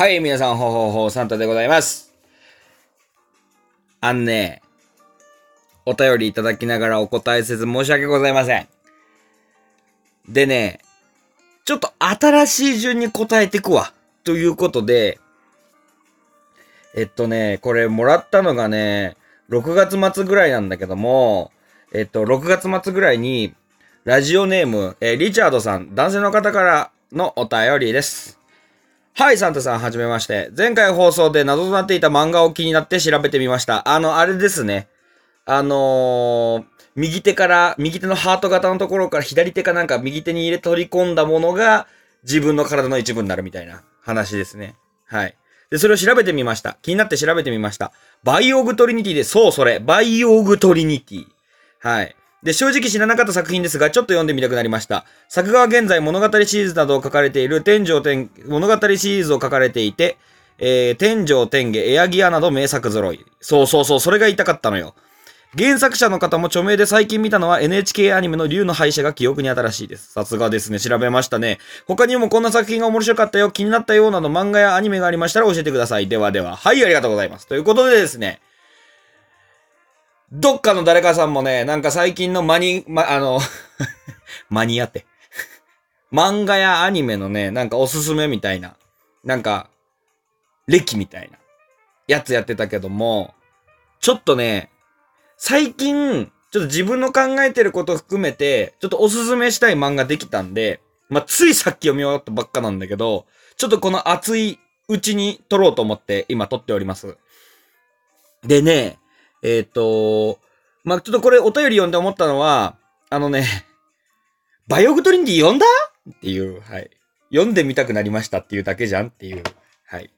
はい、皆さん、ほほほ、サンタでございます。あんね、お便りいただきながらお答えせず申し訳ございません。でね、ちょっと新しい順に答えていくわ。ということで、えっとね、これもらったのがね、6月末ぐらいなんだけども、えっと、6月末ぐらいに、ラジオネーム、えーリチャードさん、男性の方からのお便りです。はい、サンタさん、はじめまして。前回放送で謎となっていた漫画を気になって調べてみました。あの、あれですね。あのー右手から、右手のハート型のところから左手かなんか右手に入れ取り込んだものが自分の体の一部になるみたいな話ですね。はい。で、それを調べてみました。気になって調べてみました。バイオグトリニティで、そう、それ。バイオグトリニティ。はい。で、正直知らなかった作品ですが、ちょっと読んでみたくなりました。作画は現在物語シリーズなどを書かれている天上天、物語シリーズを書かれていて、えー、天井天下、エアギアなど名作揃い。そうそうそう、それが言いたかったのよ。原作者の方も著名で最近見たのは NHK アニメの竜の敗者が記憶に新しいです。さすがですね。調べましたね。他にもこんな作品が面白かったよ、気になったようなど漫画やアニメがありましたら教えてください。ではでは。はい、ありがとうございます。ということでですね。どっかの誰かさんもね、なんか最近のマニ、ま、あの、マニアって。漫画やアニメのね、なんかおすすめみたいな。なんか、歴みたいな。やつやってたけども、ちょっとね、最近、ちょっと自分の考えてること含めて、ちょっとおすすめしたい漫画できたんで、まあ、ついさっき読み終わったばっかなんだけど、ちょっとこの熱いうちに撮ろうと思って今撮っております。でね、えっ、と、まあ、ちょっとこれお便り読んで思ったのは、あのね、バイオグトリニティ読んだ？っていう、はい。読んでみたくなりましたっていうだけじゃんっていう、はい。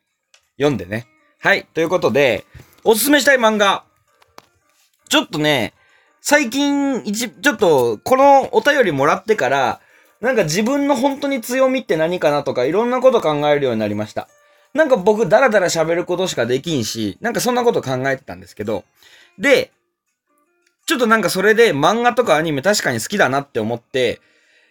読んでね。はい。ということで、おすすめしたい漫画。ちょっとね、最近、一、ちょっと、このお便りもらってから、なんか自分の本当に強みって何かなとか、いろんなこと考えるようになりました。なんか僕、ダラダラ喋ることしかできんし、なんかそんなこと考えてたんですけど、で、ちょっとなんかそれで漫画とかアニメ確かに好きだなって思って、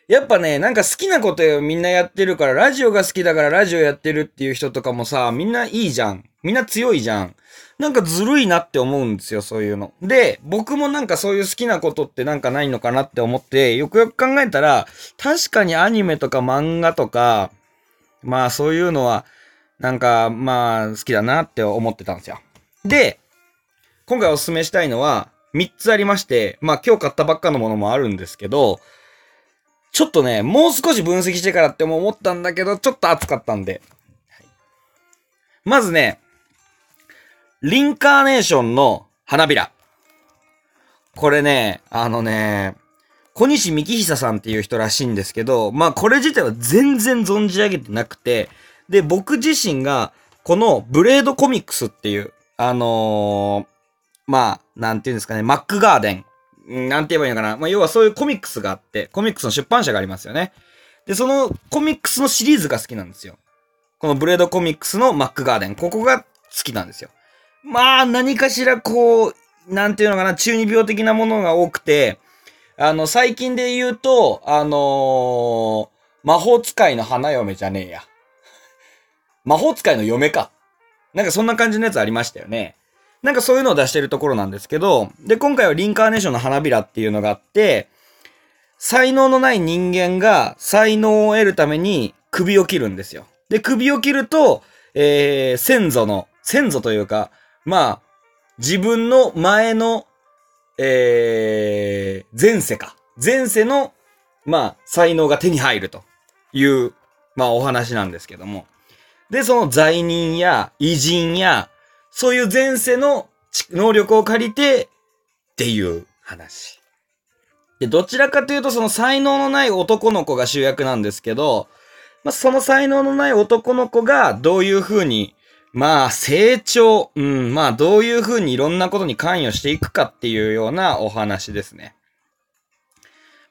やっぱね、なんか好きなことをみんなやってるから、ラジオが好きだからラジオやってるっていう人とかもさ、みんないいじゃん。みんな強いじゃん。なんかずるいなって思うんですよ、そういうの。で、僕もなんかそういう好きなことってなんかないのかなって思って、よくよく考えたら、確かにアニメとか漫画とか、まあそういうのは、なんかまあ好きだなって思ってたんですよ。で、今回おすすめしたいのは、3つありまして、まあ今日買ったばっかのものもあるんですけど、ちょっとね、もう少し分析してからっても思ったんだけど、ちょっと熱かったんで。はいまずね、リンカーネーションの花びら。これね、あのね、小西幹久さんっていう人らしいんですけど、まあこれ自体は全然存じ上げてなくて、で、僕自身が、このブレードコミックスっていう、あのーまあ、なんていうんですかね、マックガーデン。なんて言えばいいのかな。まあ、要はそういうコミックスがあって、コミックスの出版社がありますよね。で、そのコミックスのシリーズが好きなんですよ。このブレードコミックスのマックガーデン。ここが好きなんですよ。まあ、何かしらこう、なんていうのかな、中二病的なものが多くて、あの、最近で言うと、あのー魔法使いの花嫁じゃねえや。魔法使いの嫁か。なんかそんな感じのやつありましたよね。なんかそういうのを出してるところなんですけど、で、今回はリンカーネーションの花びらっていうのがあって、才能のない人間が才能を得るために首を切るんですよ。で、首を切ると、えー、先祖の、先祖というか、まあ、自分の前の、えー、前世か。前世の、まあ、才能が手に入るという、まあ、お話なんですけども。で、その罪人や偉人や、そういう前世の能力を借りて、っていう話。で、どちらかというとその才能のない男の子が主役なんですけど、まあ、その才能のない男の子がどういう風に、まあ、成長、うん、まあ、どういう風にいろんなことに関与していくかっていうようなお話ですね。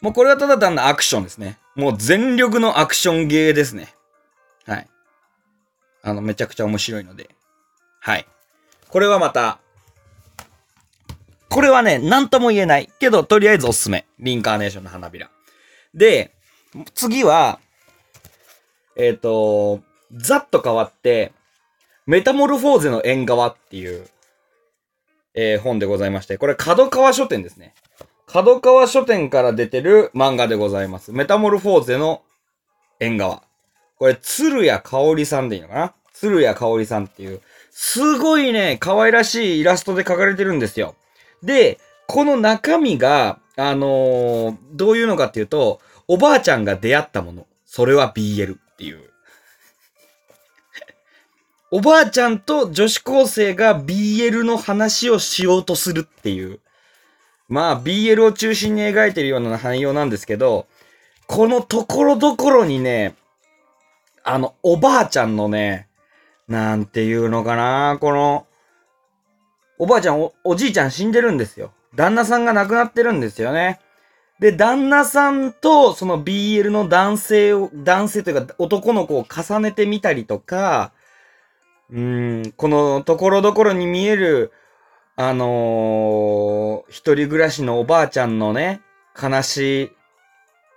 もうこれはただ単なアクションですね。もう全力のアクションゲーですね。あの、めちゃくちゃ面白いので。はい。これはまた、これはね、なんとも言えない。けど、とりあえずおすすめ。リンカーネーションの花びら。で、次は、えっ、と、ざっと変わって、メタモルフォーゼの縁側っていう、えー本でございまして、これ角川書店ですね。角川書店から出てる漫画でございます。メタモルフォーゼの縁側。これ、鶴谷香織さんでいいのかな？鶴谷香織さんっていう、すごいね、可愛らしいイラストで描かれてるんですよ。で、この中身が、あのーどういうのかっていうと、おばあちゃんが出会ったもの。それは BL っていう。おばあちゃんと女子高生が BL の話をしようとするっていう。まあ、BL を中心に描いてるような内容なんですけど、このところどころにね、あの、おばあちゃんのね、なんていうのかな、この、おばあちゃんお、おじいちゃん死んでるんですよ。旦那さんが亡くなってるんですよね。で、旦那さんと、その BL の男性を、男性というか男の子を重ねてみたりとか、うん、このところどころに見える、あのー一人暮らしのおばあちゃんのね、悲しい、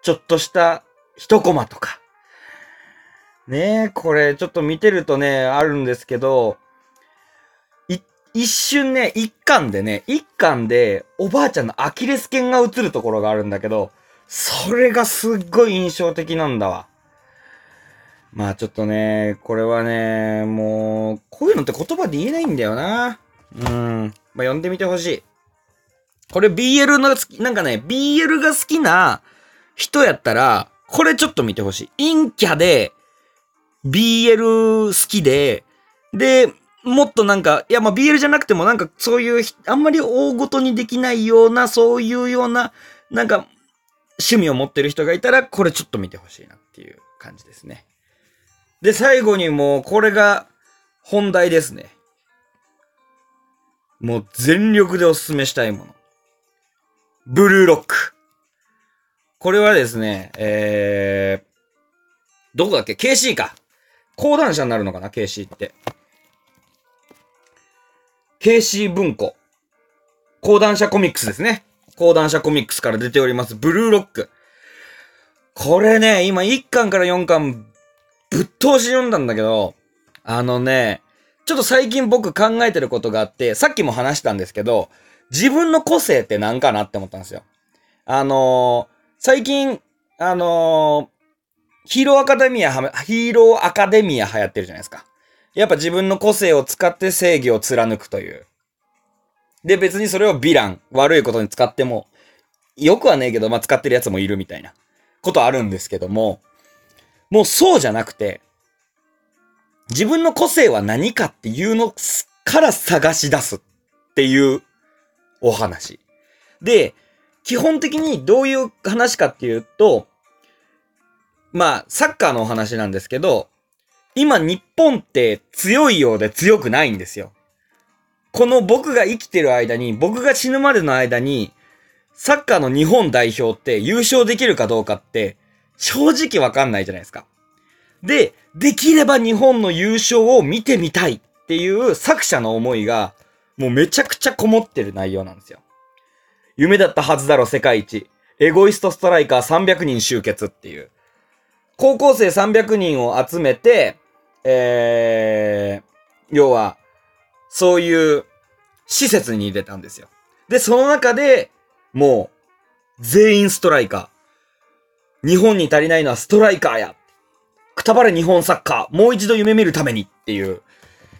ちょっとした一コマとか。ねえ、これちょっと見てるとね、あるんですけど、一瞬ね、一巻でね、一巻でおばあちゃんのアキレス腱が映るところがあるんだけど、それがすっごい印象的なんだわ。まあちょっとね、これはね、もう、こういうのって言葉で言えないんだよな。うん。まあ読んでみてほしい。これ BL の好き、なんかね、BL が好きな人やったら、これちょっと見てほしい。陰キャで、BL 好きで、で、もっとなんか、いやまあ BL じゃなくてもなんかそういう、あんまり大ごとにできないような、そういうような、なんか、趣味を持ってる人がいたら、これちょっと見てほしいなっていう感じですね。で、最後にもう、これが本題ですね。もう全力でおすすめしたいもの。ブルーロック。これはですね、えー、どこだっけ ?KC か。講談社になるのかな ?KC って。KC 文庫。講談社コミックスですね。講談社コミックスから出ております。ブルーロック。これね、今1巻から4巻ぶっ通し読んだんだけど、あのね、ちょっと最近僕考えてることがあって、さっきも話したんですけど、自分の個性って何かなって思ったんですよ。あのー最近、あのヒーローアカデミアは、ヒーローアカデミア流行ってるじゃないですか。やっぱ自分の個性を使って正義を貫くという。で、別にそれをヴィラン、悪いことに使っても、よくはねえけど、まあ、使ってるやつもいるみたいなことあるんですけども、もうそうじゃなくて、自分の個性は何かっていうのから探し出すっていうお話。で、基本的にどういう話かっていうと、まあ、サッカーのお話なんですけど、今日本って強いようで強くないんですよ。この僕が生きてる間に、僕が死ぬまでの間に、サッカーの日本代表って優勝できるかどうかって、正直わかんないじゃないですか。で、できれば日本の優勝を見てみたいっていう作者の思いが、もうめちゃくちゃこもってる内容なんですよ。夢だったはずだろ世界一。エゴイストストライカー300人集結っていう。高校生300人を集めて、えー、要は、そういう施設に入れたんですよ。で、その中で、もう、全員ストライカー。日本に足りないのはストライカーや。くたばれ日本サッカー。もう一度夢見るためにっていう。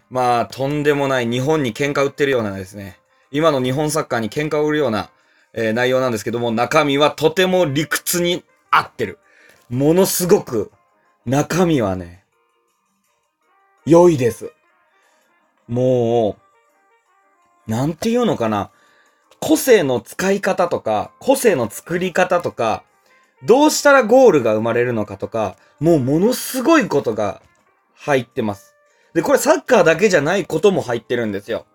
まあ、とんでもない日本に喧嘩売ってるようなですね。今の日本サッカーに喧嘩を売るような、えー内容なんですけども、中身はとても理屈に合ってる。ものすごく、中身はね、良いです。もう、なんていうのかな。個性の使い方とか、個性の作り方とか、どうしたらゴールが生まれるのかとか、もうものすごいことが入ってます。で、これサッカーだけじゃないことも入ってるんですよ。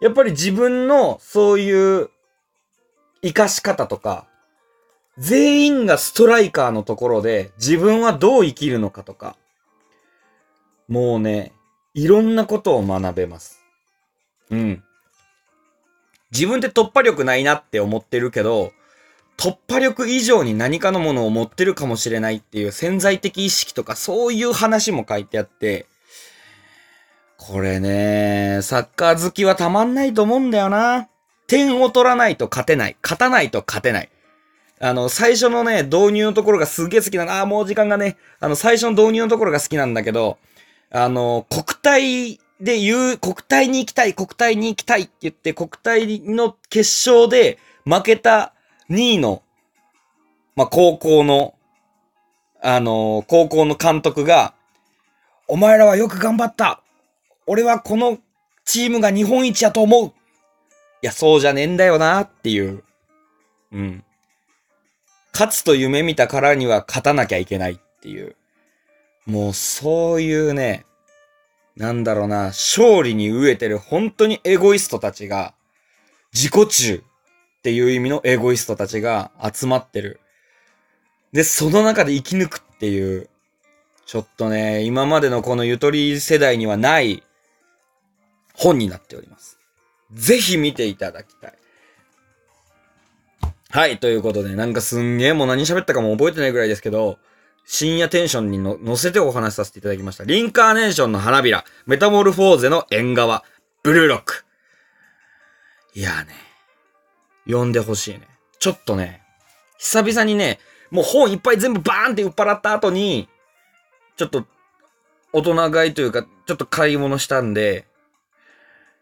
やっぱり自分のそういう活かし方とか、全員がストライカーのところで自分はどう生きるのかとか、もうね、いろんなことを学べます。うん。自分って突破力ないなって思ってるけど、突破力以上に何かのものを持ってるかもしれないっていう潜在的意識とかそういう話も書いてあって、これね、サッカー好きはたまんないと思うんだよな。点を取らないと勝てない。勝たないと勝てない。あの、最初のね、導入のところがすげえ好きなの。ああ、もう時間がね、あの、最初の導入のところが好きなんだけど、あの、国体で言う、国体に行きたい、国体に行きたいって言って、国体の決勝で負けた2位の、まあ、高校の、あの、高校の監督が、お前らはよく頑張った俺はこのチームが日本一やと思ういや、そうじゃねえんだよなっていう。うん。勝つと夢見たからには勝たなきゃいけないっていう。もうそういうね、なんだろうな、勝利に飢えてる本当にエゴイストたちが、自己中っていう意味のエゴイストたちが集まってる。で、その中で生き抜くっていう、ちょっとね、今までのこのゆとり世代にはない本になっております。ぜひ見ていただきたい。はい、ということで、なんかすんげえもう何喋ったかも覚えてないぐらいですけど、深夜テンションにの乗せてお話しさせていただきました。リンカーネーションの花びら、メタモルフォーゼの縁側、ブルーロック。いやね、読んでほしいね。ちょっとね、久々にね、もう本いっぱい全部バーンって売っ払った後に、ちょっと、大人買いというか、ちょっと買い物したんで、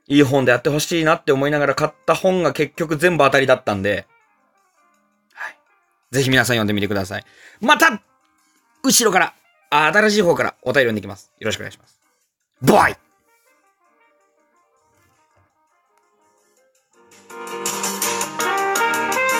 いい本でやってほしいなって思いながら買った本が結局全部当たりだったんで、ぜひ皆さん読んでみてください。また後ろから、新しい方からお便り読んでいきます。よろしくお願いします。バイ